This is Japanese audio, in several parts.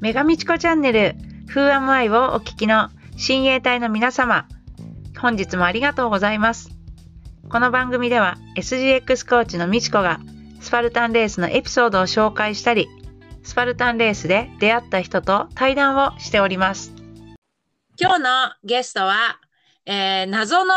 メガミチコチャンネル Who am I をお聞きの親衛隊の皆様、本日もありがとうございます。この番組では SGX コーチのみちこがスパルタンレースのエピソードを紹介したり、スパルタンレースで出会った人と対談をしております。今日のゲストは、えー謎の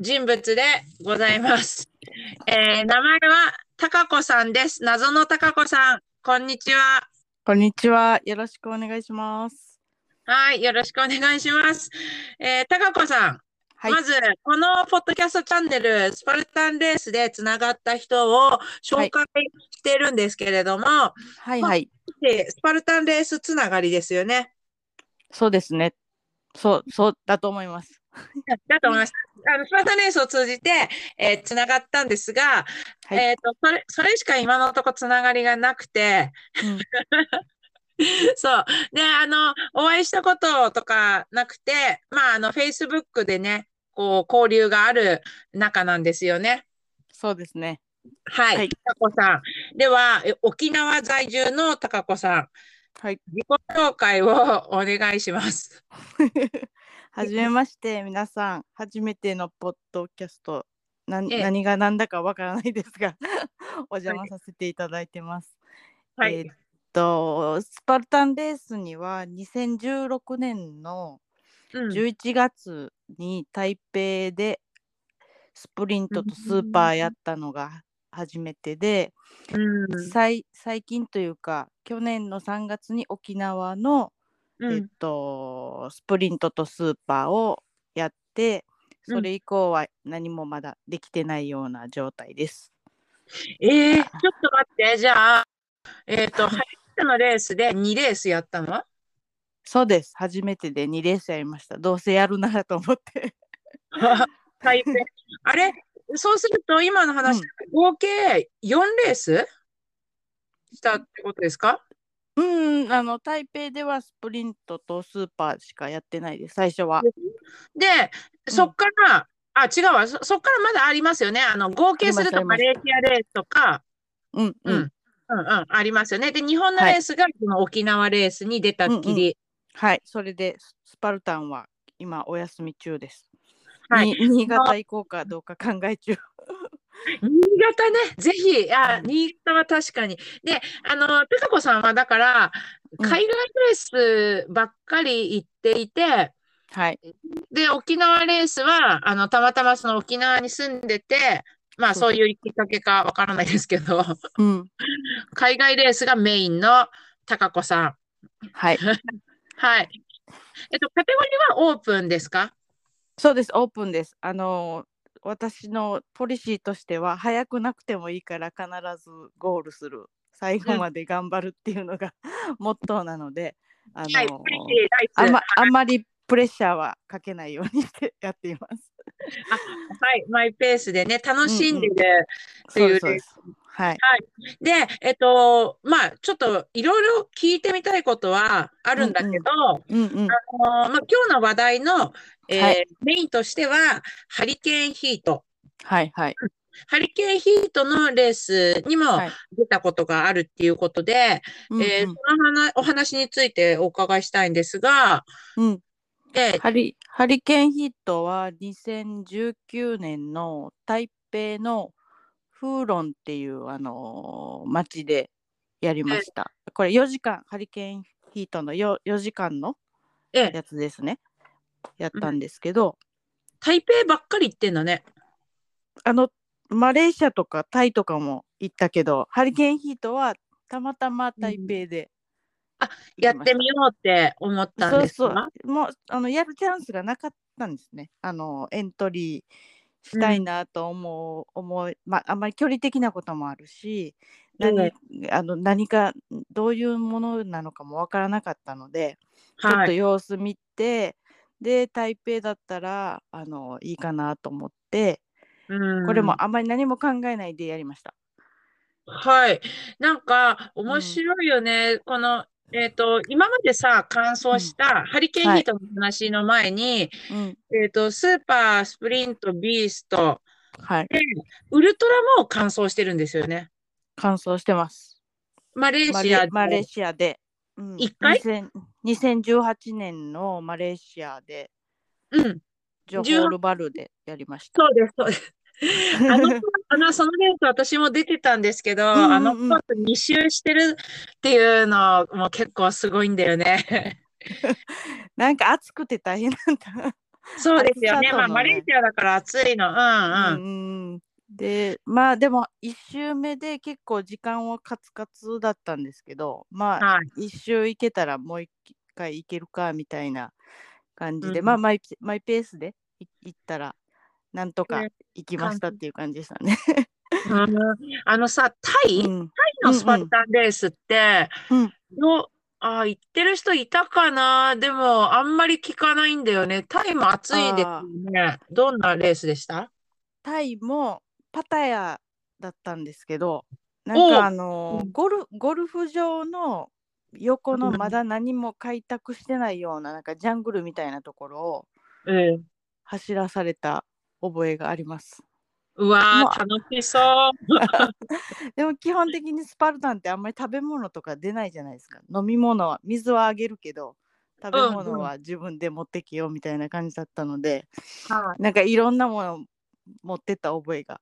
人物でございます。えー名前はたかこさんです。謎のたかこさん、こんにちは。こんにちは。よろしくお願いします。はい、よろしくお願いします。えー、たかこさん、はい。まず、このポッドキャストチャンネル、スパルタンレースでつながった人を紹介してるんですけれども、はいはい。でスパルタンレースつながりですよね。そうですね。そう、そうだと思います。だと思います。あのスパルタンレースを通じて、えーつながったんですが、はい。えっと、それ、それしか今のとこつながりがなくて、うん そう。で、あの、お会いしたこととかなくて、まあ、あの、Facebook でね、こう、交流がある仲なんですよね。そうですね。はい。はいたかこさん。では、え沖縄在住のたかこさん、はい。自己紹介をお願いします。はじめまして、皆さん。初めてのポッドキャスト。な何が何だかわからないですが、お邪魔させていただいてます。はい。えーっと、スパルタンレースには2016年のうん11月に台北でスプリントとスーパーやったのが初めてで、うん最最近というか去年の3月に沖縄の、えっうんと、スプリントとスーパーをやってうん。それ以降は何もまだできてないような状態です。えー、ちょっと待って、じゃあ、えっと、初めてのレースで2レースやったの？そうです。初めてで2レースやりました。どうせやるならと思って。台北。あれそうすると、今の話、うん。合計4レースしたってことですか？うんあの台北ではスプリントとスーパーしかやってないです最初は。で、そっから、あ、違うわ、そ、そっからまだありますよね。あの、合計するとありますマレーシアレースとか、うんう、うんんうん、うん、ありますよね。で、日本のはいレースがその沖縄レースに出たっきり。はいそれでススパルタンは今お休み中です。はいに新潟行こうかどうか考え中。新潟ね、ぜひ、あ、うん。新潟は確かに。で、あの、たかこさんはだから、うん。海外レースばっかり行っていて、はい。で、沖縄レースは、あの、たまたまその沖縄に住んでて、まあ、そういうきっかけかわからないですけど、うん。海外レースがメインのたかこさん。はい。はい。えっと、カテゴリーはオープンですか？そうです。オープンです。あの私のポリシーとしては早くなくてもいいから必ずゴールする。最後まで頑張るっていうのが、モットーなのであの、あんまあんまりプレッシャーはかけないようにしてやっています。はい、マイペースでね、楽しんでるっていうそうですそうです。はい。で、えっと、まあ、ちょっといろいろ聞いてみたいことはあるんだけど、うんうん。あのまあ、今日の話題の、えーはいメインとしては、ハリケーンヒート。はいはい。ハリケーンヒートのレースにもはい出たことがあるっていうことで、うんうんえーその話お話についてお伺いしたいんですが、うんでハリハリケーンヒートは2019年の台北のフーロンっていう、あのー町でやりました。これ4時間、ハリケーンヒートの 4, 4時間のええやつですね。やったんですけど、台北ばっかり行ってんだね。あの、マレーシアとかタイとかも行ったけど、ハリケーンヒートはたまたま台北でやっ行きましてたみようって思ったんそうそですかう。もうあのやるチャンスがなかったんですね。あのエントリーしたいなと思う、思いまああんまり距離的なこともあるし、何えあの何かどういうものなのかもわからなかったので、ちょっとはい。様子見て、で台北だったらあのいいかなと思って、うんこれもあんまり何も考えないでやりました。はい。なんか、面白いよね。この、えっと、今までさ、乾燥したハリケーンヒートの話の前に、うん、えっと、スーパー、スプリント、ビースト、はい、で、ウルトラも乾燥してるんですよね。乾燥してます。マレーマシアでレマレーシアでうん一回？2000 2018年のマレーシアでうん。ジョホールバルでやりました。そうです、そうです。あの、あの、そのレース私も出てたんですけど、うんうんうんあのコース2周してるっていうのも結構すごいんだよね。なんか暑くて大変なんだ。そうですよね。まあ、マレーシアだから暑いの。うんうん。うんうんでまあでも1周目で結構時間はカツカツだったんですけどまあはい。1周行けたらもう1回行けるかみたいな感じで、うんまあマイマイペースでい行ったらなんとかね行きましたっていう感じでしたね。うんあのさ、タイ、タイうん。のスパルタンレースって、うんどうあー、行ってる人いたかな？でも、あんまり聞かないんだよね。タイも暑いですよね。どんなレースでした？タイもパタヤだったんですけどなんおかあのゴルゴルフ場の横のうん。まだ何も開拓してないようななんかジャングルみたいなところをうん。走らされた覚えがあります。うわー、楽しそう。でも基本的にスパルタンってあんまり食べ物とか出ないじゃないですか。飲み物は水はあげるけど食べうん物は自分で持ってきようみたいな感じだったので、はいなんかいろんなもの持ってった覚えが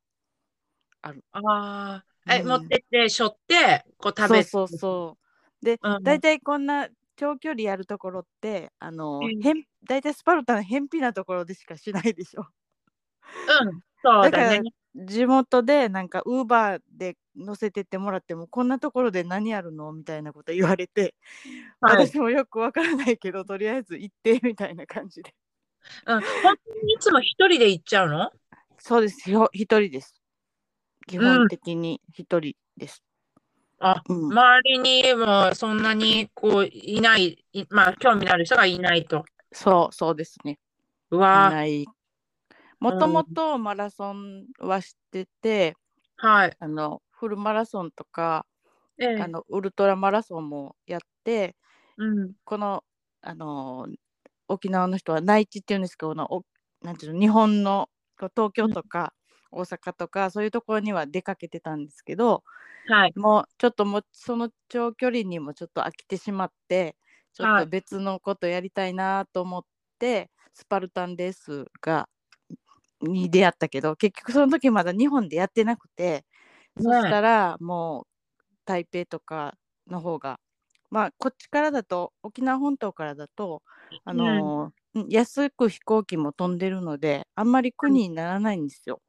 ああ、え、うん持ってって、しょって、こう食べそうそうそう。で、うん大体こんな長距離やるところってあの、うんへん大体スパルタン偏僻なところでしかしないでしょ。うん、そうだからだね。地元でなんかウーバーで乗せてってもらってもこんなところで何やるのみたいなこと言われて、はい。私もよくわからないけどとりあえず行ってみたいな感じで。うん、本当にいつも一人で行っちゃうの？そうですよ。一人です。基本的に一人です、あ、うん。周りにもそんなにこういない、いまあ興味のある人がいないと。そうそうですね。いうわー、ないもともとマラソンはしてて、はい。あのフルマラソンとかええ。あのウルトラマラソンもやってうん、このあの沖縄の人は内地っていうんですけどこのおなんていうの日本の東京とか大阪とかそういうところには出かけてたんですけどはい。もうちょっともうその長距離にもちょっと飽きてしまってちょっはい。と別のことやりたいなと思って、スパルタンレースがに出会ったけど結局その時まだ日本でやってなくて、そしたらもう台北とかの方がまあこっちからだと沖縄本島からだとあのーうん安く飛行機も飛んでるのであんまり苦にならないんですよ。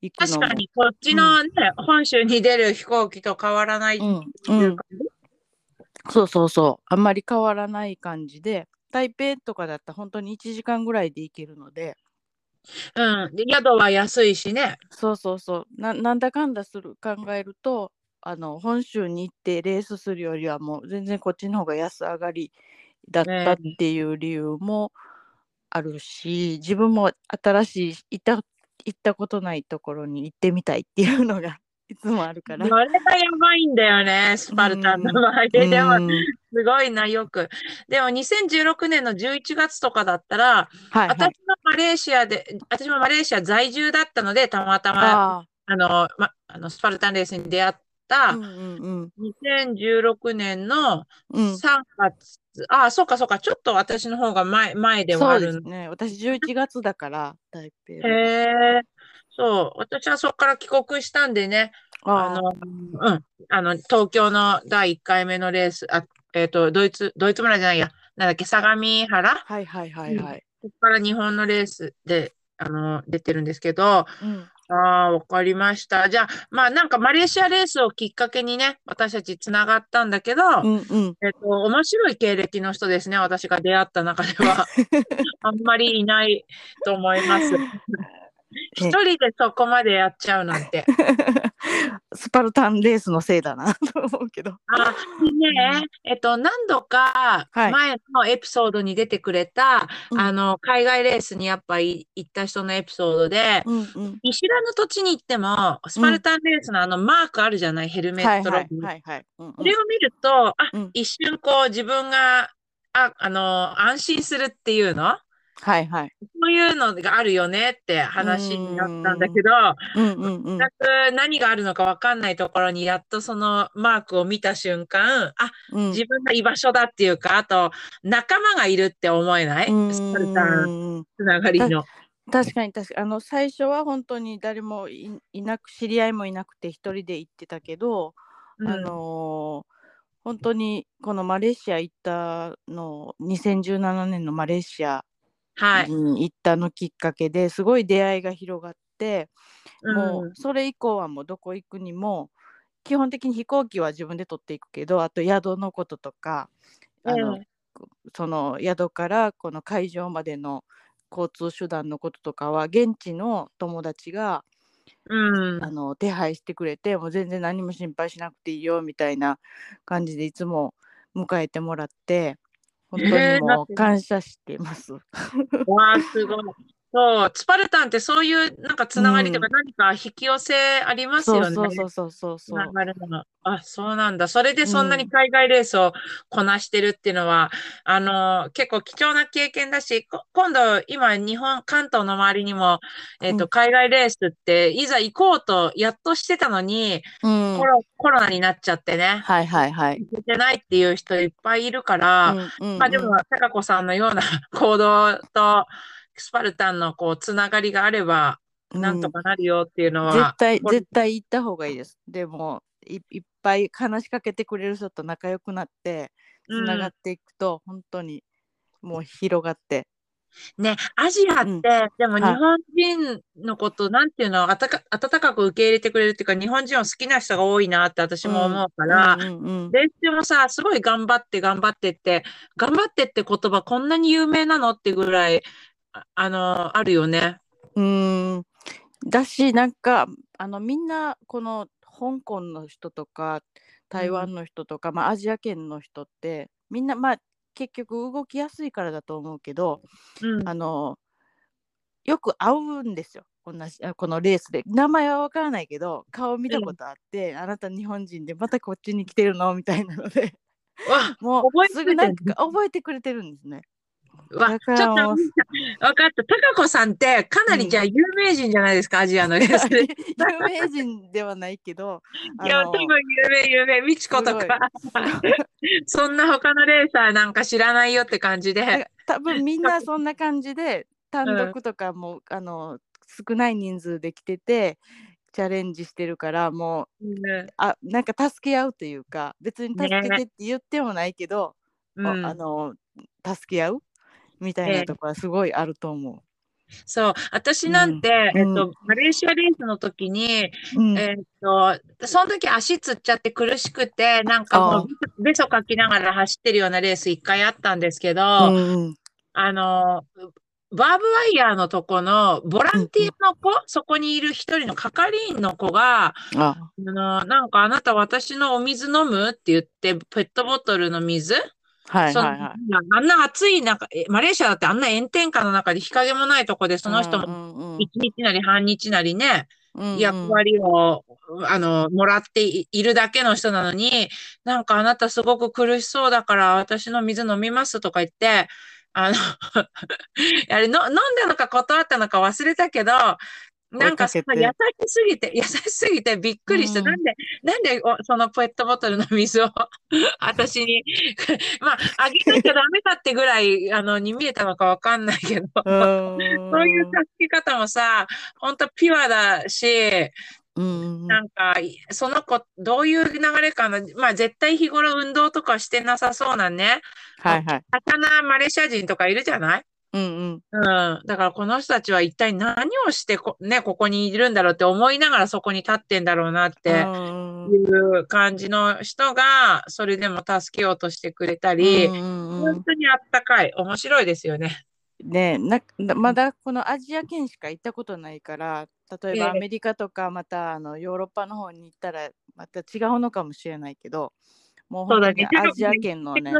行くのも確かにこっちのね、本州に出る飛行機と変わらないいうんう感じ？そうそうそう。あんまり変わらない感じで台北とかだったら本当に1時間ぐらいで行けるのでうん。宿は安いしね。そうそうそうななんだかんだする考えるとあの本州に行ってレースするよりはもう全然こっちの方が安上がりだったっていう理由もあるし、自分も新しい行った行ったことないところに行ってみたいっていうのがいつもあるから。それがやばいんだよね、スパルタンの場合で。でも、うんすごいな、よく。でも、2016年の11月とかだったら、はいはい私もマレーシアで、私もマレーシア在住だったので、たまたま、ああの、ま、あのスパルタンレースに出会っあたうんうん2016年のうんうん3月、ああ、そうかそうか、ちょっと私の方が前、前ではそうあるんですね。私11月だから台北へは。え、そう、私はそこから帰国したんでね、ああの、うん、あの、東京の第1回目のレース、あ、えっと、ドイツ、ドイツ村じゃないや、なんだっけ、相模原？はいはいはいはい。ここから日本のレースで、あの、出てるんですけど、うんああ、わかりました。じゃあ、まあ、なんかマレーシアレースをきっかけにね、私たちつながったんだけど、うんうん。えっと、面白い経歴の人ですね、私が出会った中では。あんまりいないと思います。一人でそこまでやっちゃうなんて。スパルタンレースのせいだなと思うけど。あ、でね、えっと、何度かはい前のエピソードに出てくれた、うんあの、海外レースにやっぱり行った人のエピソードで、うんうん。見知らぬ土地に行っても、スパルタンレースのあのマークあるじゃない、ヘルメはいはいットロゴ。はいはい。うんうんそれを見ると、あ、うん一瞬こう自分が、あ、あの、安心するっていうの？はいはい。そういうのがあるよねって話になったんだけど、うんうんうん。全く何があるのか分かんないところにやっとそのマークを見た瞬間、あ、うん自分の居場所だっていうか、あと仲間がいるって思えない？うんスパルタンつながりの。確かに確かにあの最初は本当に誰もいいなく知り合いもいなくて一人で行ってたけど、うんあのー本当にこのマレーシア行ったの2017年のマレーシアはい。に行ったのきっかけですごい出会いが広がって、もうそれ以降はもうどこ行くにも基本的に飛行機は自分で取っていくけどあと宿のこととかあの、えその宿からこの会場までの交通手段のこととかは現地の友達が、うん。あの手配してくれてもう全然何も心配しなくていいよみたいな感じでいつも迎えてもらって本当にもう感謝しています。わあ、すごい。そう、スパルタンってそういうなんかつながりとかう何か引き寄せありますよね。そうそうそうそうつそう。あ、そうなんだ。それでそんなうんに海外レースをこなしてるっていうのは、あの、結構貴重な経験だし、こ今度、今、日本、関東の周りにも、えっと、うん海外レースって、いざ行こうと、やっとしてたのに、うんコロ、コロナになっちゃってね、はいはいはい。行けてないっていう人いっぱいいるから、うんうんまあでも、高子さんのような行動と、スパルタンのこう、つながりがあれば、うん。なんとかなるよっていうのは、絶対これ。絶対行った方がいいです。でもいいっぱい話しかけてくれる人と仲良くなってつながっていくと、本当にもう広がって。ね、アジアって、うん。でもはい。日本人のこと、なんていうの、あたか、温かく受け入れてくれるっていうか、日本人を好きな人が多いなって私も思うから、うんうんうん練習もさ、すごい頑張って頑張ってって、頑張ってって言葉こんなに有名なのってぐらい、あ、あの、あるよね。うーん。だしなんかあのみんなこの香港の人とか台湾の人とか、まあ、アジア圏の人ってみんなまあ結局動きやすいからだと思うけどうん。あのよく会うんですよ。同じあこのレースで。名前はわからないけど顔見たことあって、あなた日本人でまたこっちに来てるの？みたいなので。わ、もうすぐなんか覚えてくれてるんですね。わ、だちょっと、わかった。高子さんって、かなりじゃあ有名人じゃないですか、アジアのレースで。い有名人ではないけど あや、の多分有名、有名、美智子とか。そんな他のレーサーなんか知らないよって感じで。多分みんなそんな感じで単独とかも、あの少ない人数で来ててチャレンジしてるからもううんあなんか助け合うというか別に助けてって言ってもないけど、うんああの助け合うみたいなところはすごいあると思そう、私なんて、うん。えっと、マレーシアレースの時に、う。うん。えっと、その時足つっちゃって苦しくて、なんかもあう、べそかきながら走ってるようなレース一回あったんですけど、うんうん。あの、バーブワイヤーのとこのボランティアの子、そこにいる一人の係員の子が、あ。あの、なんかあなた私のお水飲むって言って、ペットボトルの水はいはいはい。あんな暑い中、えマレーシアだってあんな炎天下の中で日陰もないとこでその人もも一日なり半日なりね、うん役割を、あの、もらっていいるだけの人なのに、なんかあなたすごく苦しそうだから私の水飲みますとか言って、あの、あれの、飲んだのか断ったのか忘れたけど、なんか優しすぎて、優しすぎてびっくりして、うんなんで、なんでおそのペットボトルの水を 私に、まあ、あげなきゃダメだってぐらい、あの、に見えたのかわかんないけど、うん そういう助け方もさ、ほんとピュアだし、うんなんか、いその子、どういう流れかな。まあ、絶対日頃運動とかしてなさそうなね。はいはい。魚マレーシア人とかいるじゃない？うんうん。うん。だからこの人たちは一体何をしてこ、ね、ここにいるんだろうって思いながらそこに立ってんだろうなってうんいう感じの人が、それでも助けようとしてくれたり、うんうんうん本当にあったかい。面白いですよね。ねななまだこのアジア圏しか行ったことないから例えばええアメリカとかまたあのヨーロッパの方に行ったらまた違うのかもしれないけどもう本当にアジア圏のね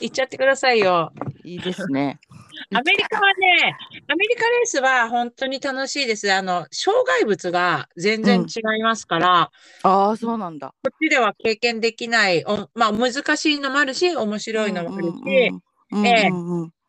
行っちゃってくださいよ。いいですね。アメリカはね、アメリカレースは本当に楽しいです。あの、障害物が全然違いますから、ああそうなんだ。こっちでは経験できない、おまあ難しいのもあるし、面白いのもあるし、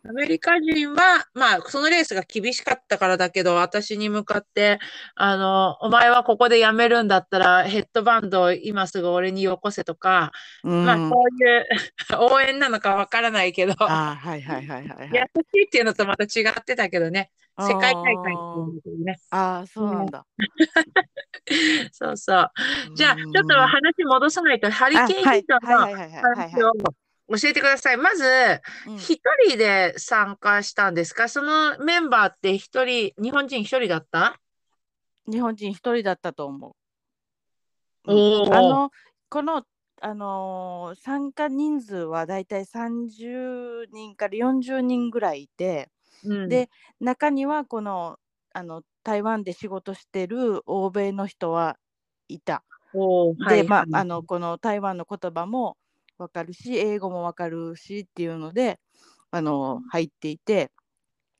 アメリカ人は、まあ、そのレースが厳しかったからだけど、私に向かって、あの、お前はここで辞めるんだったら、ヘッドバンドを今すぐ俺によこせとか、うんまあ、そういう 応援なのかわからないけど、あーはいはいはいはいはい。優しいっていうのとまた違ってたけどね、世界大会っていうね。ああ、そうなんだ。そうそう。じゃあ、ちょっと話戻さないと、ハリあケーンヒートの話を教えてください。まず、うん。一人で参加したんですか？そのメンバーって一人、日本人一人だった？日本人一人だったと思う。あのこの、あのー参加人数はだいたい30人から40人ぐらいいてうん。で中にはこのあの台湾で仕事してる欧米の人はいた。で、はいまあはい。あのこの台湾の言葉もわかるし英語もわかるしっていうのであの入っていて、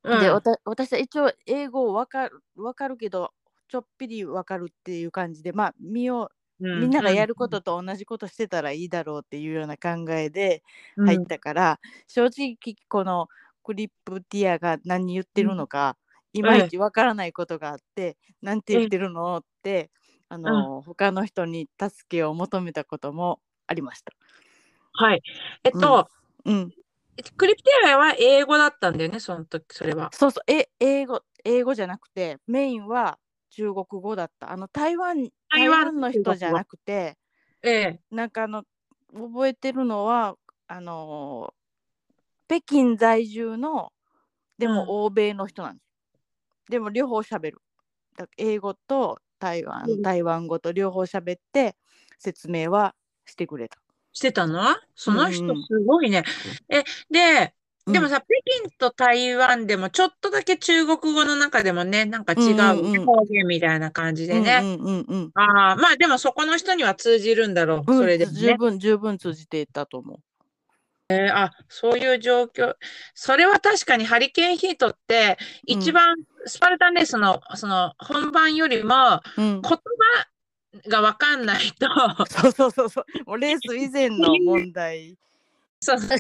うん。で私は一応英語わかるわかるけどちょっぴりわかるっていう感じでまあ見ようみんながやることと同じことしてたらいいだろうっていうような考えでうん。入ったから、正直このクリップティアが何言ってるのか、いまいちわからないことがあって、なんて言ってるのってあの、他の人に助けを求めたこともありました。はい。えっと、うん、クリプティアは英語だったんだよね、その時、それは。そうそうえ英語英語じゃなくてメインは中国語だったあの台湾台台湾湾の人じゃなくてええ。なんかあの覚えてるのはあの北京在住のでうんも欧米の人なんです、でも両方喋るだ英語と台湾、うん台湾語と両方喋って説明はしてくれた。してたの？その人うんうんすごいね。え、で、でもうんさ、北京と台湾でもちょっとだけ中国語の中でもね、なんか違ううんうんうん方言みたいな感じでね。うんうんうんうんああ、まあでもそこの人には通じるんだろう。うんそれでもね。十分十分通じていたと思えーあ、そういう状況。それは確かにハリケーンヒートって、うん一番スパルタンレースの、その本番よりもう。うん言葉がわかんないと、そうそうそうそう。もうレース以前の問題そうそう、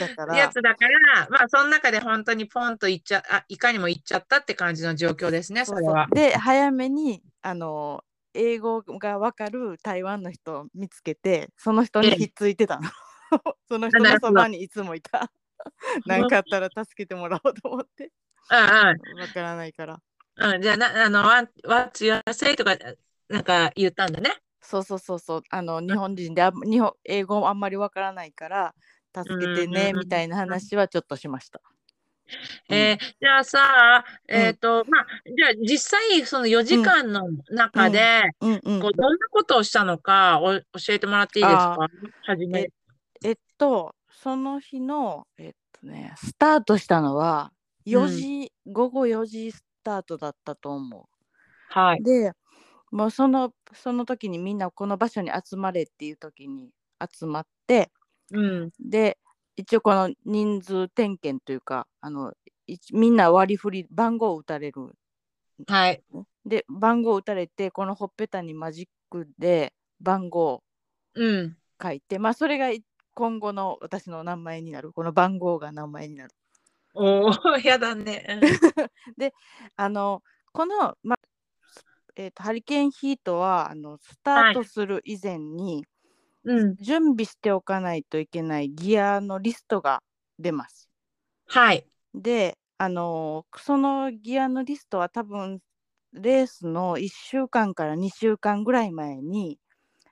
だから。やつだから、まあその中で本当にポンといっちゃ、あ、いかにもいっちゃったって感じの状況ですね、それは。で早めにあの英語がわかる台湾の人を見つけてその人にええひっついてたの。その人のそばにいつもいた。何かあったら助けてもらおうと思って。うんわからないから。うん。うん、じゃあ、な、あの、what- what's your say? とか、なんか言ったんだね。そうそうそうそう。あの日本人であん日本英語あんまりわからないから助けてねうんみたいな話はちょっとしました。うんえーじゃあさ、えっと、まあ、じゃあ実際、その4時間の中で、うんどんなことをしたのかお教えてもらっていいですか？はじめ。えっと、その日の、えっとね、スタートしたのは4時、午後4時スタートだったと思はい。う。で、もうそのその時にみんなこの場所に集まれっていう時に集まって、うん。で、一応この人数点検というか、あのいみんな割り振り、番号を打たれる。はい。で、番号打たれて、このほっぺたにマジックで番号をうん。書いて、まあそれが今後の私の名前になる。この番号が名前になる。おお、やだね。あのこの、まえーとハリケーンヒートはあのスタートする以前に、うん。準備しておかないといけないギアのリストが出ます。はい。で、あのそのギアのリストは多分レースの1週間から2週間ぐらい前に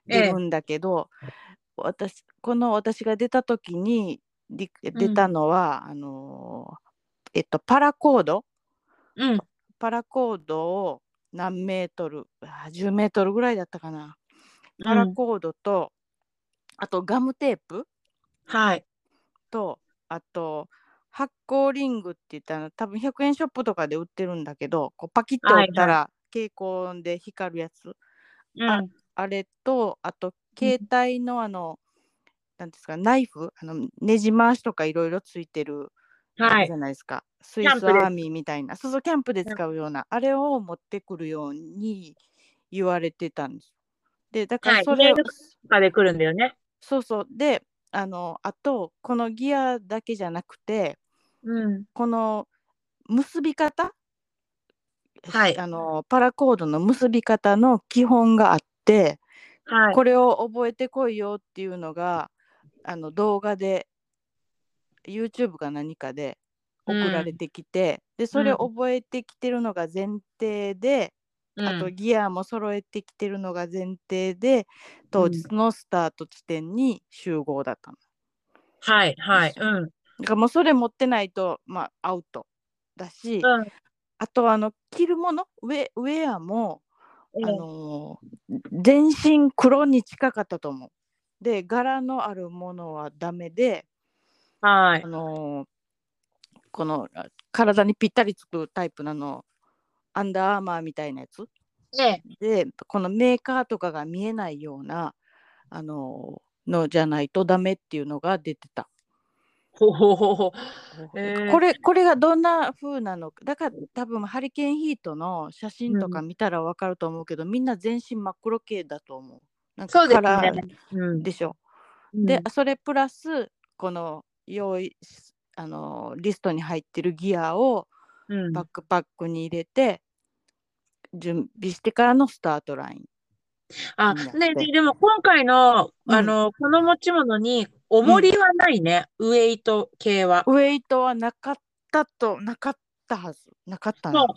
出るんだけど、私この私が出た時にり出たのは、あのえっとパラコード？うん。パラコードを何メートルあー10メートルぐらいだったかな。パラコードと、あとガムテープはい。とあと発光リングって言ったら多分100円ショップとかで売ってるんだけどこうパキッと折ったら蛍光で光るやつ、うん。あれとあと携帯のあの、なんですかナイフ？あのねじ回しとかいろいろついてるじ。ゃないですか、スイスキャンプでアーミーみたいなそうそうキャンプで使うようなあれを持ってくるように言われてたんです。でだかはいらそれを、メールとかで来るんだよね。そうそうであのあとこのギアだけじゃなくてうん。この結び方、はいあのパラコードの結び方の基本があって、はい。これを覚えてこいよっていうのがあの動画で YouTube か何かで送られてきて、でそれを覚えてきてるのが前提で、あとギアも揃えてきてるのが前提で当日のスタート地点に集合だったの。はい、はい。うん。だからもうそれ持ってないと、まあ、アウトだし、うん。あとあの着るものウェウェアも、うんあのー全身黒に近かったと思う。で柄のあるものはダメで、はいあ。のーこのあ体にぴったりつくタイプなのアンダーアーマーみたいなやつ？ねでこのメーカーとかが見えないような、あのーのじゃないとダメっていうのが出てた。ほほほほ。へーこれこれがどんな風なのかだから多分ハリケーンヒートの写真とか見たらわかると思うけど、みんな全身真っ黒系だと思う。なんかそうですカラーね。うん。でしょ。うんでそれプラスこの用意しあのリストに入ってるギアをうんバックパックに入れて、準備してからのスタートライン。あ、ね、ででも今回の、うんあの、この持ち物に、重りはないね。ウェイト系は。ウェイトはなかったとなかったはず。なかったなそう。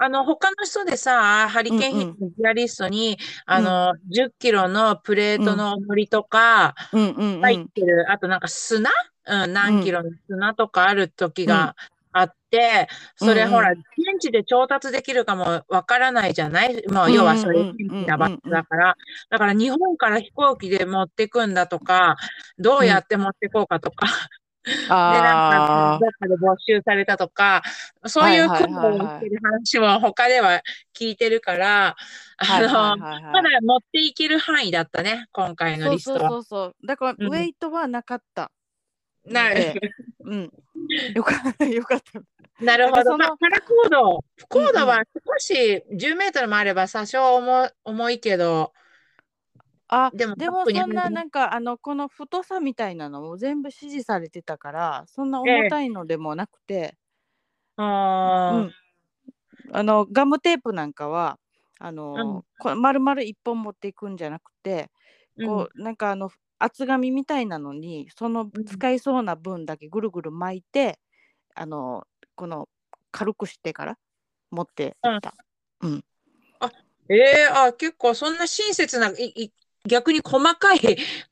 あの、他の人でさ、ハリケーンヒートのギアリストに、あの、10キロのプレートの重りとか、うんうんうん。入ってる、あとなんか砂うん、何キロの砂とかある時があって、それうんうんほら、現地で調達できるかもわからないじゃない？もう要はそれ、うんう現地な場所だから。だから日本から飛行機で持ってくんだとか、どうやって持ってこうかとか、で、なんか、あどっかで没収されたとか、そういうはいはい苦はいはい労をしてる話も他では聞いてるから、あ。はいあの、はいはいはいまだ持っていける範囲だったね、今回のそうそうリストは。そうそう。だから、うんウェイトはなかった。なでうん。よかった、よかった。なるほど。まあ、パラコード、コードは少し10メートルもあれば多少重重いけど、あ、でもでもそんな、なんか、あの、この太さみたいなのも全部指示されてたから、そんな重たいのでもなくて、あーうん。あの、ガムテープなんかは、あの、うんこれ丸々一本持っていくんじゃなくて、こう、なんかあの、厚紙みたいなのに、そのうん。使いそうな分だけぐるぐる巻いて、あの、この、軽くしてから持っていった。ええあ、結構そんな親切な、いい逆に細かい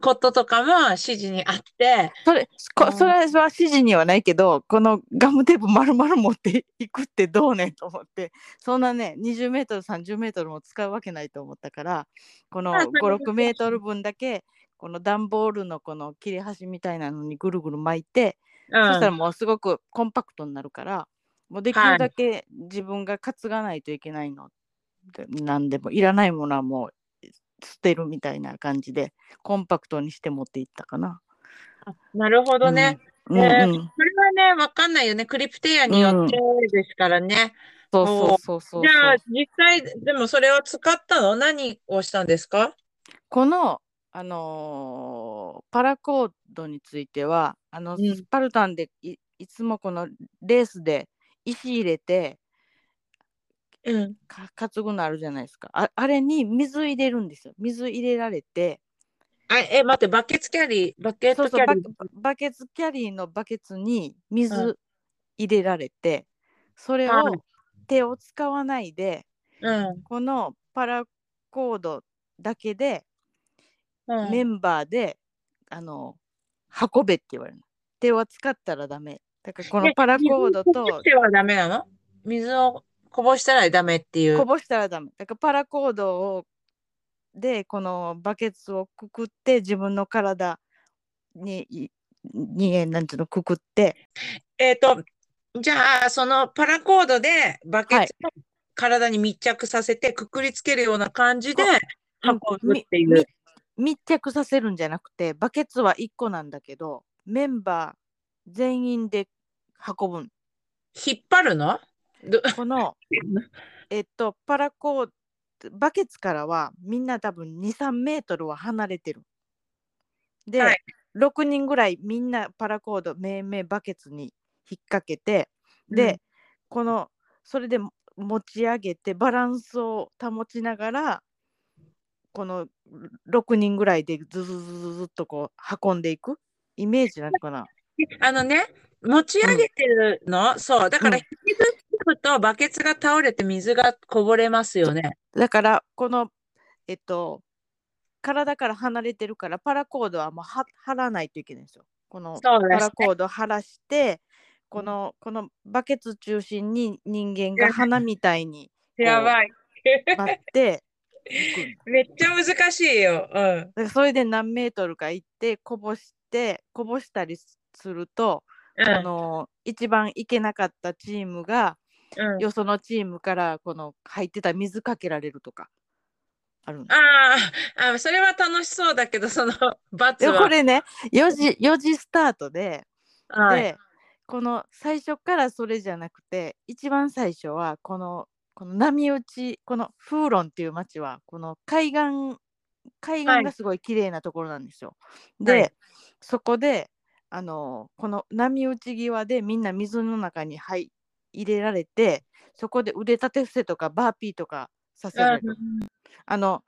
こととかも指示にあって、それ、うん。こそれは指示にはないけど、このガムテープ丸々持っていくってどうねんと思って、そんなね、20メートル、30メートルも使うわけないと思ったから、このあそういう5、6メートル分だけ、この段ボールのこの切れ端みたいなのにぐるぐる巻いて、うん。そしたらもうすごくコンパクトになるから、もうできるだけ自分が担がないといけないので、なんでもいらないものはもう捨てるみたいな感じで、コンパクトにして持っていったかな。あなるほどね。うん。えーうんうん。それはね、わかんないよね。クリプテアによってですからね。そうそうそうそう。じゃあ、実際、でもそれを使ったの？何をしたんですか？この、あのーパラコードについてはあの、うんスパルタンでいいつもこのレースで石入れてうん。か担ぐのあるじゃないですかああれに水入れるんですよ水入れられてあ、え、待って、バケツキャリー、バケツキャリー。バケツキャリーのバケツにう水入れられて、それをはい手を使わないでうん。このパラコードだけでうんメンバーで、あの運べって言われるの。手は使ったらダメ。だからこのえパラコードとてはダメなの？水をこぼしたらダメっていう。こぼしたらダメ。だからパラコードをでこのバケツをくくって自分の体にいになんていうのくくってえっと、じゃあ、そのパラコードでバケツを体に密着させてくくりつけるような感じで運ぶっていみう。密着させるんじゃなくてバケツは1個なんだけどメンバー全員で運ぶん。引っ張るの？ど？この えっと、パラコード、バケツからはみんな多分2、3メートルは離れてる。で、はい6人ぐらいみんなパラコード、めいめいバケツに引っ掛けてで、このそれで持ち上げてバランスを保ちながらこの6人ぐらいでずずずずずっとこう運んでいくイメージなのかな？あのね、持ち上げてるの、そう、だからうん。引きずるとバケツが倒れて水がこぼれますよね。だからこのえっと体から離れてるからパラコードはもうは張らないといけないんですよ。このパラコード張らしてこのこのバケツ中心に人間が花みたいにやばい。なってめっちゃ難しいよ。うん。それで何メートルか行ってこぼしてこぼしたりすると、うんこの一番行けなかったチームが、うんよそのチームからこの入ってた水かけられるとかあるあーあ、それは楽しそうだけど、その罰では。これね4時4時スタートで、はい、でこの最初からそれじゃなくて一番最初はこのこの波打ちこのフーロンっていう町はこの海岸海はい岸がすごい綺麗なところなんですよ。はで、いそこであのこの波打ち際でみんな水の中に入入れられてそこで腕立て伏せとかバーピーとかさせられる。あの、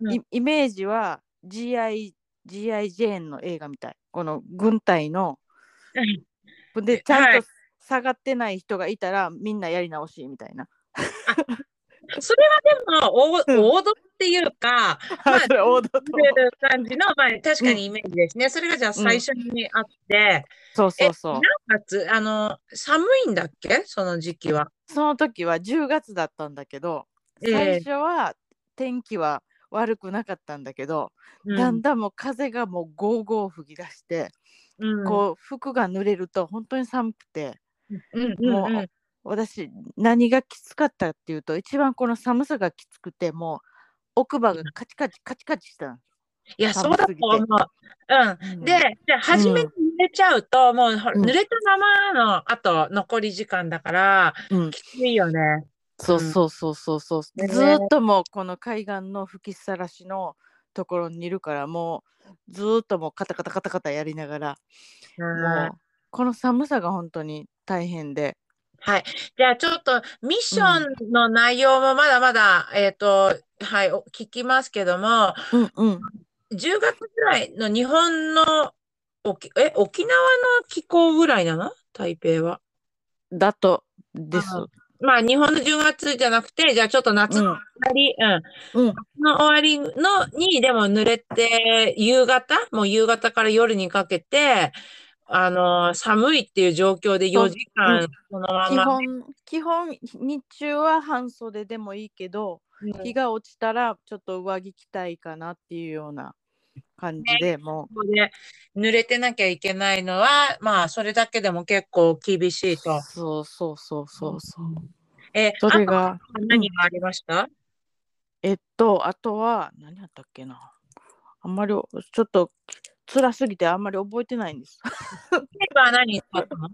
うんイイメージは GI, GI ジェーンの映画みたい。この軍隊のうんでちゃはいんと下がってない人がいたらみんなやり直しみたいな。それはでも王うん。王道っていうか、まあそれ王道と。いう感じの、まあ、確かにイメージですね。それがじゃあ最初にあって、そうそうそう。何月？あの、寒いんだっけ？その時期は。その時は10月だったんだけどええ。最初は天気は悪くなかったんだけど、うん。だんだんもう風がもうゴーゴー吹き出して、うん。こう服が濡れると本当に寒くてうんうんもううん私何がきつかったっていうと一番この寒さがきつくてもう奥歯がカチカチカチカチしたの。いや、そうだと思う。うん。うん。で、じゃあ初めに濡れちゃうと、もうほらうん。濡れたままの、あと残り時間だから、うん。きついよね。そううん。そうそうそうそう、ね。ずーっともうこの海岸の吹きさらしのところにいるからもうずーっともうカタカタカタカタやりながら、うん。もうこの寒さが本当に大変ではい。じゃあちょっとミッションの内容もまだまだ、えっと、はい、お聞きますけども、うんうん10月ぐらいの日本の沖、え、沖縄の気候ぐらいなの？台北は。だとです。あまあ日本の10月じゃなくて、じゃあちょっと夏の終わり、うん。うんの終わりのに、でも濡れて、夕方、もう夕方から夜にかけて、あの、寒いっていう状況で4時間、そのまま、基本基本日中は半袖でもいいけどうん。日が落ちたらちょっと上着着たいかなっていうような感じでもここで濡れてなきゃいけないのは、まあ、それだけでも結構厳しいうと。そうそうそうそうそう。え、それあがと何がありました？えっとあとは何やったっけな。あんまりちょっと辛すぎてあんまり覚えてないんです。テープは何に使ったの？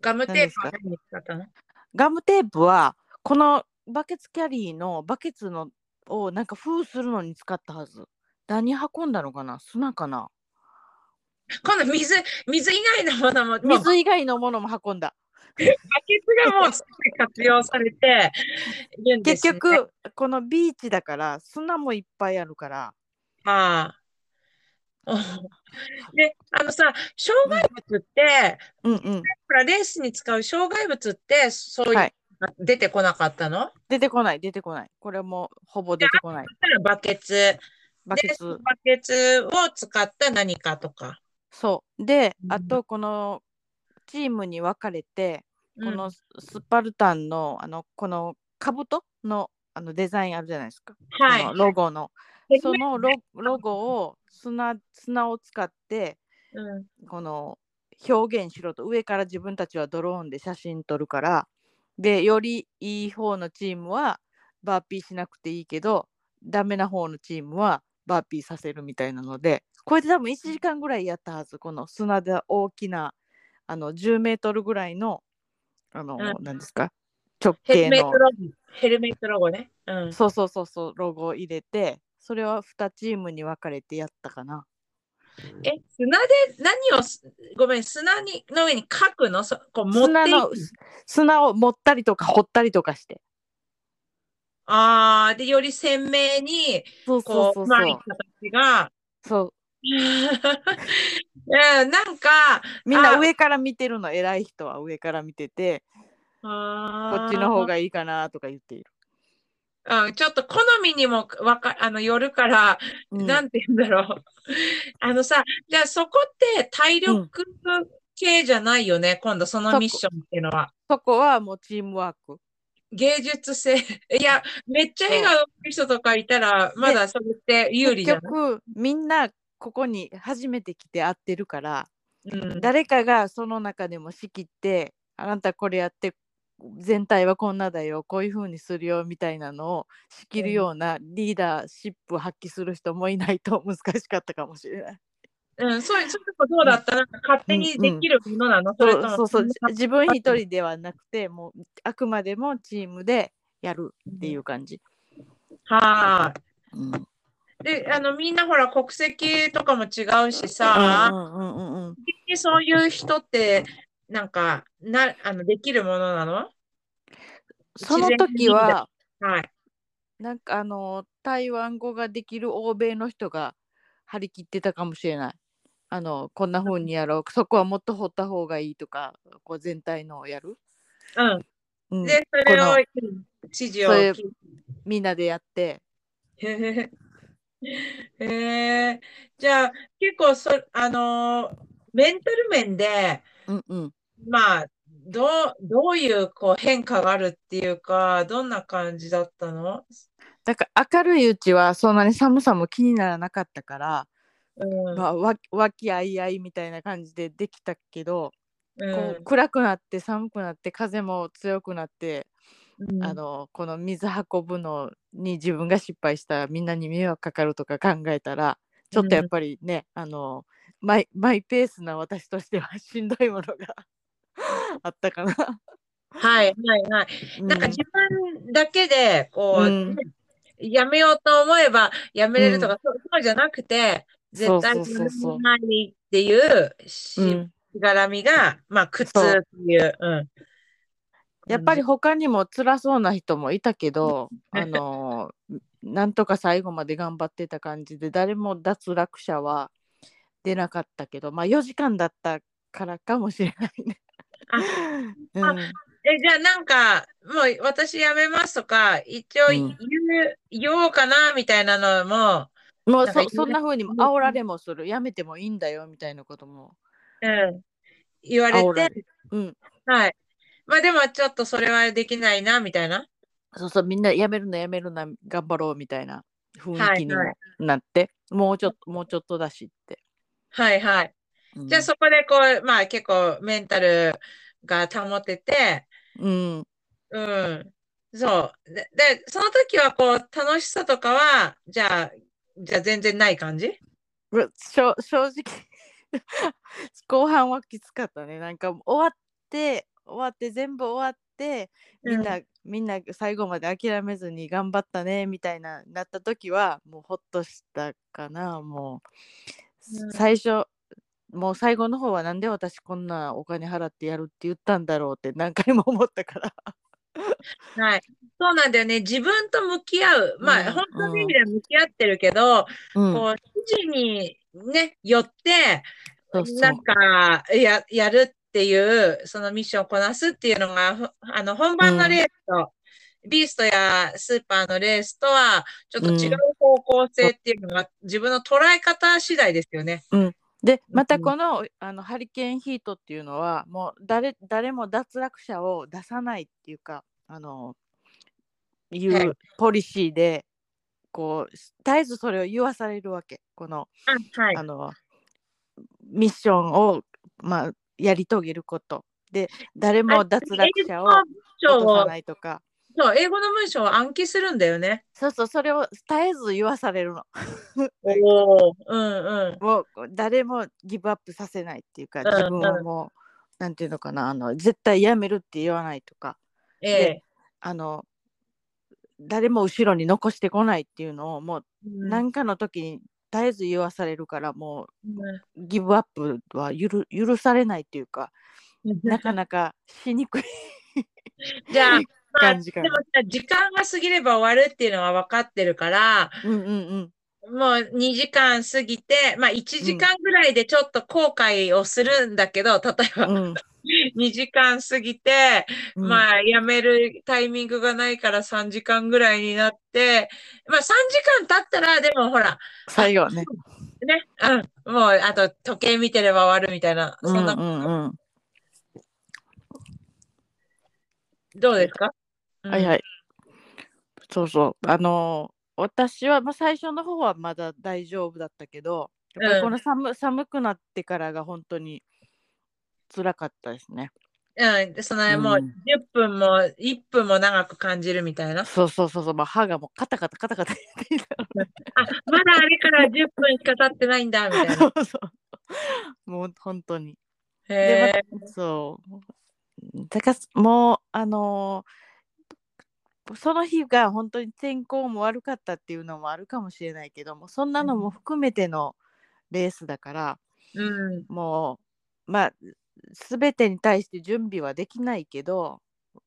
ガムテープは何使ったの？ガムテープはこのバケツキャリーのバケツのをなんか封するのに使ったはず。何運んだのかな？砂かな？今度水、水以外のものも、水以外のものも運んだ。ケツがもう活用されて いるんです結ね。局このビーチだから砂もいっぱいあるから。はあ。で、あのさ、障害物って、うん。うんほら、レースに使う障害物って、そういう、はい。出てこなかったの？出てこない出てこない。これもほぼ出てこない。バケツ。で、バケツ。バケツを使った何かとか。そう。でうん。あとこのチームに分かれてこうん。のススパルタンのあのこの兜のあのデザインあるじゃないですか、はい。ロゴの。そメのロロゴを砂砂を使ってうんこの表現しろと上から自分たちはドローンで写真撮るからでよりいい方のチームはバーピーしなくていいけどダメな方のチームはバーピーさせるみたいなのでこれで多分1時間ぐらいやったはずこの砂で大きなあの10メートルぐらいのあの、うんなんですか？直ヘ径のルメットロゴ。ヘルメットロゴね。うん。そうそうそうそうロゴを入れてそれは2チームに分かれてやったかな。え、砂で何をす、ごめん、砂にの上に書くの？そこう持砂のく？砂を持ったりとか掘ったりとかして。ああ、で、より鮮明に、そうそうこう、そううまい。形が、そううん なんか、みんなあ上から見てるの偉い人は上から見ててここっちの方がいいかなとか言っている。うん、ちょっと好みにもわか、あの、よるから、うんなんて言うんだろう。あのさ、じゃあそこって体力系じゃないよね、今度そのミッションっていうのは。そこはもうチームワーク。芸術性。いや、めっちゃ笑顔の人とかいたら、まだそれって有利じゃ結ない？局みんなここに初めて来て会ってるからうん。誰かがその中でも仕切ってあなたこれやって全体はこんなだよこういう風にするよみたいなのを仕切るようなリーダーシップを発揮する人もいないと難しかったかもしれない。うん、そういう、そういうとこどうだったなん。か勝手にできるものなの、それともそうそう自分一人ではなくてもうあくまでもチームでやるっていう感じ。はうん。い。で、あの、みんなほら、国籍とかも違うしうさ、んうんうんうんうん。そういう人って、なんか、な、あの、できるものなの？その時ははい。なんかあの台湾語ができる欧米の人が張り切ってたかもしれない。あのこんな風にやろう。そこはもっと掘った方がいいとかこう全体のをやる、うん。うん、で、それを指示をみんなでやって。へへへへじゃあ、結構そ、あのーメンタル面で、うんうん。まあ、どう、どういうこう変化があるっていうか、どんな感じだったの？だから明るいうちはそんなに寒さも気にならなかったから、うん。まあ、わ和気あいあいみたいな感じでできたけど、うん。こう暗くなって寒くなって風も強くなって、うん。あのこの水運ぶのに自分が失敗したらみんなに迷惑かかるとか考えたらちょっとやっぱりね、あのマイマイペースな私としてはしんどいものが あったかな。はい、はい、はい。なんかうん自分だけで、こう、うんねやめようと思えばやめれるとか、そうそうじゃなくて、絶対そうそうそうそうやめないっていうしがらみが、まあ、苦痛っていう。うん。やっぱり他にも辛そうな人もいたけど、あのなんとか最後まで頑張ってた感じで誰も脱落者は出なかったけどまあ4時間だったからかもしれないね。あ うん。え、じゃあなんか、もう私やめますとか、一応言うん。う、言おうかな、みたいなのも、もうそそんな風にも煽られもする。やめてもいいんだよみたいなことも。うん、言われて、うん。はい。まあでもちょっとそれはできないな、みたいな。そうそうみんなやめるなやめるな頑張ろうみたいな雰囲気にもはい。はなって、もうちょっともうちょっとだしって。はいはい。うん。じゃあそこでこう、まあ結構メンタルが保てて、うん。うん。そう。で、で、その時はこう、楽しさとかは、じゃあ、じゃあ全然ない感じ？正直。後半はきつかったね。なんか終わって終わって全部終わってみんな、みんな最後まで諦めずに頑張ったねみたいななった時はもうほっとしたかなもう、うん最初もう最後の方はなんで私こんなお金払ってやるって言ったんだろうって何回も思ったから。はい。そうなんだよね。自分と向き合う。まあ、うん。本当の意味では向き合ってるけど、うん。こう、指示にね、よって、なんか、や、やるっていう、そのミッションをこなすっていうのが、ほあの、本番のレースと、ビーストやスーパーのレースとは、ちょっと違う方向性っていうのが、自分の捉え方次第ですよね。でまたうん。この,、あのハリケーンヒートっていうのはもう誰誰も脱落者を出さないっていうかあのいはい。うポリシーでこう絶えずそれを言わされるわけ。このあ、はい。あ。のミッションを、まあ、やり遂げること。で誰も脱落者を英語の文章を落とさないとかそう、英語の文章を暗記するんだよね。そうそうそれを絶えず言わされるの。おお、うんうん。もう誰もギブアップさせないっていうか、ん自分はもう、なんていうのかなあの絶対やめるって言わないとかええ。あの誰も後ろに残してこないっていうのをもううん何かの時に絶えず言わされるからもうんうギブアップは許許されないっていうかなかなかしにくい じゃあ、感じかな。でもさ時間が過ぎれば終わるっていうのは分かってるから、うんうんうん。もう2時間過ぎて、まあ1時間ぐらいでちょっと後悔をするんだけど、例えばうん。2時間過ぎて、うん。まあやめるタイミングがないから3時間ぐらいになって、まあ3時間経ったらでもほら、最後はね。ね、うん、もうあと時計見てれば終わるみたいな、そんな、うんうん。うんどうですか、い。はいはい。そうそう。あのー私は、まあ、最初の方はまだ大丈夫だったけど、やっぱりこの寒,、寒くなってからが本当に辛かったですね。うん、でそのうんもう10分も1分も長く感じるみたいな。そうそうそうそう、まあ、歯がもうカタカタカタカタ言っていたのねあ、まだあれから10分しか経ってないんだ、みたいな。そうそう。もう本当に。へで、え。またそう。だからもう、あのーその日が本当に天候も悪かったっていうのもあるかもしれないけども、そんなのも含めてのレースだから、うん。もう、まあ、すべてに対して準備はできないけど、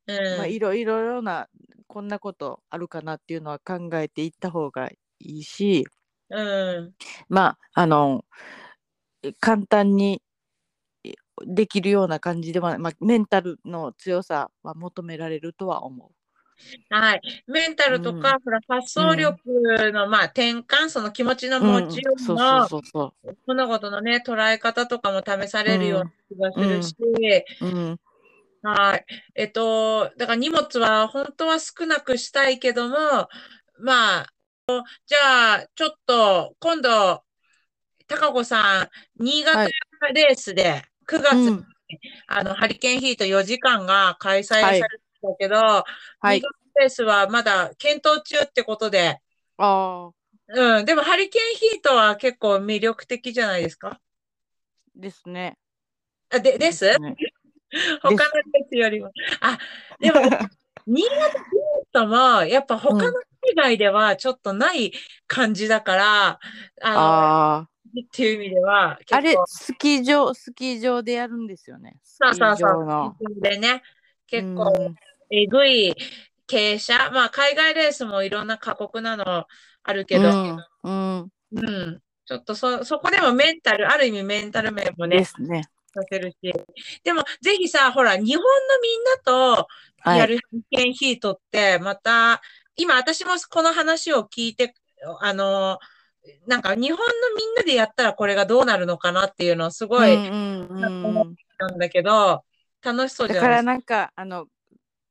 うん。まあ、いろいろな、こんなことあるかなっていうのは考えていった方がいいし、うん。まあ、あの、簡単にえできるような感じでは、まあ、メンタルの強さは求められるとは思はい。メンタルとか、ほら、発想力の、まあ、転換、その気持ちのう。持ちようの、物事のね、捉え方とかも試されるような気がするし。はい。えっと、だから荷物は本当は少なくしたいけども、まあ、じゃあ、ちょっと、今度、高子さん、新潟はいレースで、9月に、うんあの、ハリケーンヒート4時間が開催されてたけど、はい新。潟レースはまだ検討中ってことで、ああ、うん、でもハリケーンヒートは結構魅力的じゃないですか？ですね。あ、で、です？ね 他のレースよりも。あ、でも、新潟ヒートも、やっぱ他の海外ではちょっとない感じだから、あの、ああ。っていう意味では、あれスキー場、スキー場でやるんですよね。そうそうそうの。でね、結構、うんえぐい傾斜、まあ、海外レースもいろんな過酷なのあるけど、うん、うん、うん、ちょっとそ、そこでもメンタル、ある意味メンタル面もねで、すね。させるし。でも、ぜひさ、ほら、日本のみんなとはいやるハリケーンヒートって、また、今私もこの話を聞いて、あの、なんか日本のみんなでやったらこれがどうなるのかなっていうのをすごいうんうんうん、なんだけど、楽しそうじだからゃないですか。なんかあの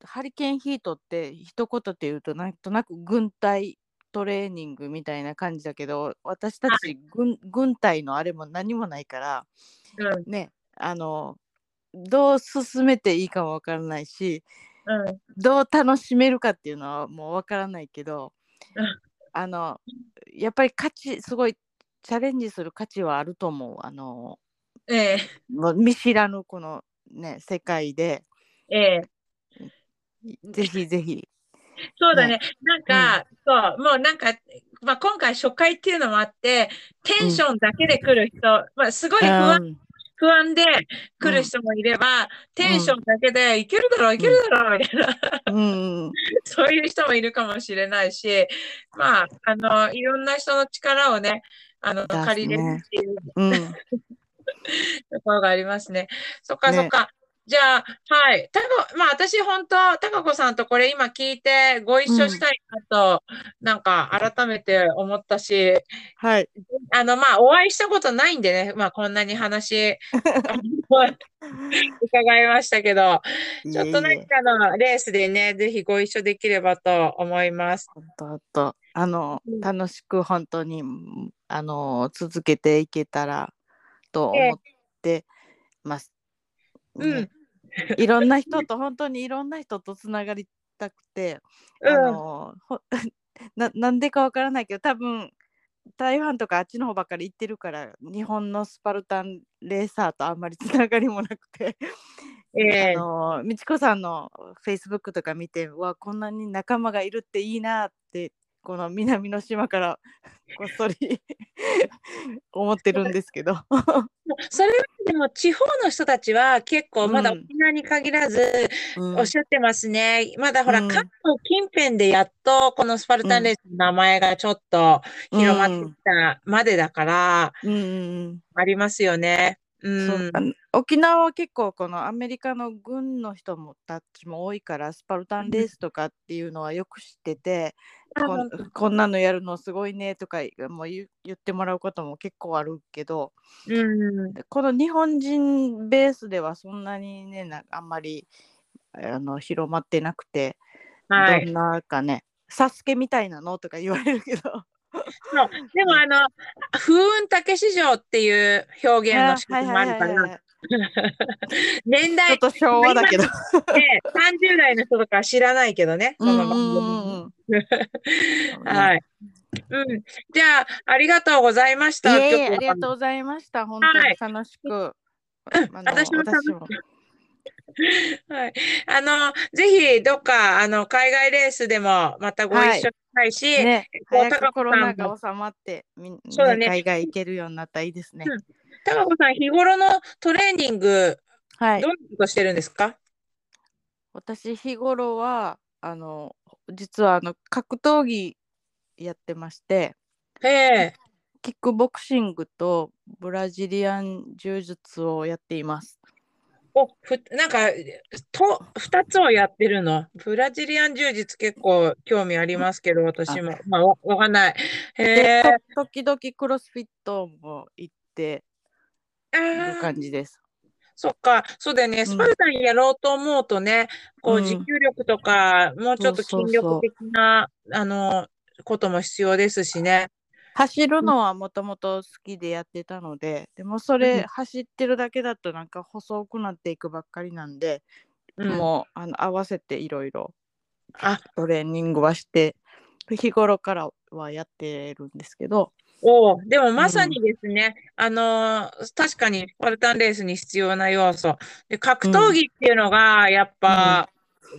ハリケーンヒートって一言で言うとなんとなく軍隊トレーニングみたいな感じだけど私たち軍,、軍隊のあれも何もないからうん、ねあのどう進めていいかもわからないしうん、どう楽しめるかっていうのはもうわからないけどうん。あのやっぱり価値すごいチャレンジする価値はあると思う。あのええ、もう見知らぬこのね世界で。ええ。ぜひぜひ。そうだね。なんか、そう、もうなんか、まあ、今回初回っていうのもあって、テンションだけで来る人、まあ、すごい不安、うん。不安で来る人もいれば、テンションだけでいけるだろう、いけるだろう、みたいな、うん。そういう人もいるかもしれないし、まあ、あの、いろんな人の力をね、あの、借りれるっていううん。ところがありますね。そっかねそっか。じゃあ、はい。たか、まあ私本当、たかこさんとこれ今聞いてご一緒したいなと、なんか改めて思ったし、はいあの、まあお会いしたことないんでね、まあこんなに話、伺いましたけど、ちょっと何かのレースでね、ぜひご一緒できればと思います。本当あのうん楽しく本当にあの続けていけたらと思ってます。うんね いろんな人と本当にいろんな人とつながりたくて、あうん。のほ ななんでかわからないけど多分台湾とかあっちの方ばっかり行ってるから日本のスパルタンレーサーとあんまりつながりもなくて、ええあの美智子さんのフェイスブックとか見てうわこんなに仲間がいるっていいなってこの南の島から こっそり 思ってるんですけど。それでも地方の人たちは結構まだうん沖縄に限らずうんおっしゃってますね。まだほらうん関東近辺でやっとこのスパルタンレースの名前がちょっと広まってきたまでだからうんうんうんありますよね。う。ん沖縄は結構このアメリカの軍の人もたちも多いからスパルタンレースとかっていうのはよく知ってて、こん こんなのやるのすごいねとかもう言ってもらうことも結構あるけど。うん。でこの日本人ベースではそんなにねなあんまりあの広まってなくて、はい。どんなかねサスケみたいなの？とか言われるけど。そう。でもあの、風雲竹市場っていう表現の仕方もあるから、年代ちょっと昭和だけど。で30代の人とかは知らないけどね、その番組。はい。うん。じゃあ、ありがとうございました。いえありがとうございました。本はい当に楽しく。あの私も楽しも。はい。あの、ぜひ、どっか、あの、海外レースでもまたご一緒したいし、ね、コロナが収まって、みんそうだね海外行けるようになったらいいですね。うん高子さん、日頃のトレーニング、はいどん。なことしてるんですか？私、日頃は、あの、実はあの格闘技やってまして、へえ。キックボクシングとブラジリアン柔術をやっています。お、ふ、なんか、と、二つをやってるの？ブラジリアン柔術結構興味ありますけど、私も。まあ、わわかんない。え。と時々クロスフィットも行ってるー感じです。そっか。そうだよね。スパルタンやろうと思うとね、こう、うん持久力とか、もうちょっと筋力的な、あの、ことも必要ですしね。走るのはもともと好きでやってたので、でもそうんれ走ってるだけだとなんか細くなっていくばっかりなんで、うん。もうあの合わせていろいろあ、トレーニングはして日頃からはやってるんですけど、おうでもまさにですね、あのー確かにスパルタンレースに必要な要素。で、格闘技っていうのが、やっぱ、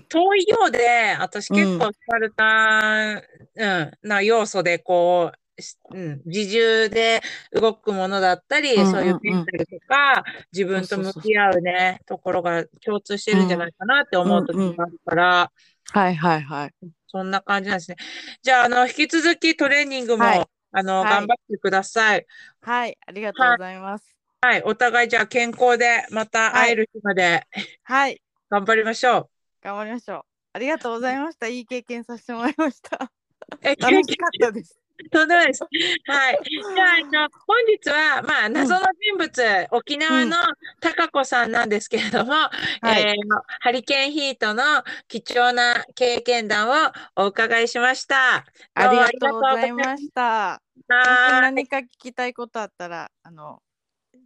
遠いようで、私結構スパルタン、うん、な要素で、こう、しうん、自重で動くものだったり、うんうんうん。そういうメンタルとか、自分と向き合うね、ところが共通してるんじゃないかなって思う時があるから、はいはいはい。そんな感じなんですね。じゃあ、あの、引き続きトレーニングも、はいあの、はい頑張ってください。はい、ありがとうございます。はい、お互いじゃあ健康でまた会える日まではい、頑張りましょ頑張りましょう。ありがとうございました。いい経験させてもらいました。う。え、楽しかったです。とんでもないです。はい。じゃあ、あの、本日は、まあ、謎の人物、沖縄の貴子さんなんですけれども、はいえーハリケーンヒートの貴重な経験談をお伺いしました。ありがとうございました。何か聞きたいことあったら、あの、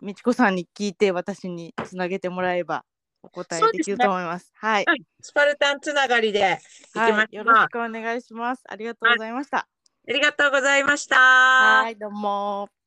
みちこさんに聞いて私につなげてもらえばお答えできると思います。はい。はいスパルタンつながりで行きまはい。よろしくお願いします。ありがとうございました。ありがとうございました。はい、どうも。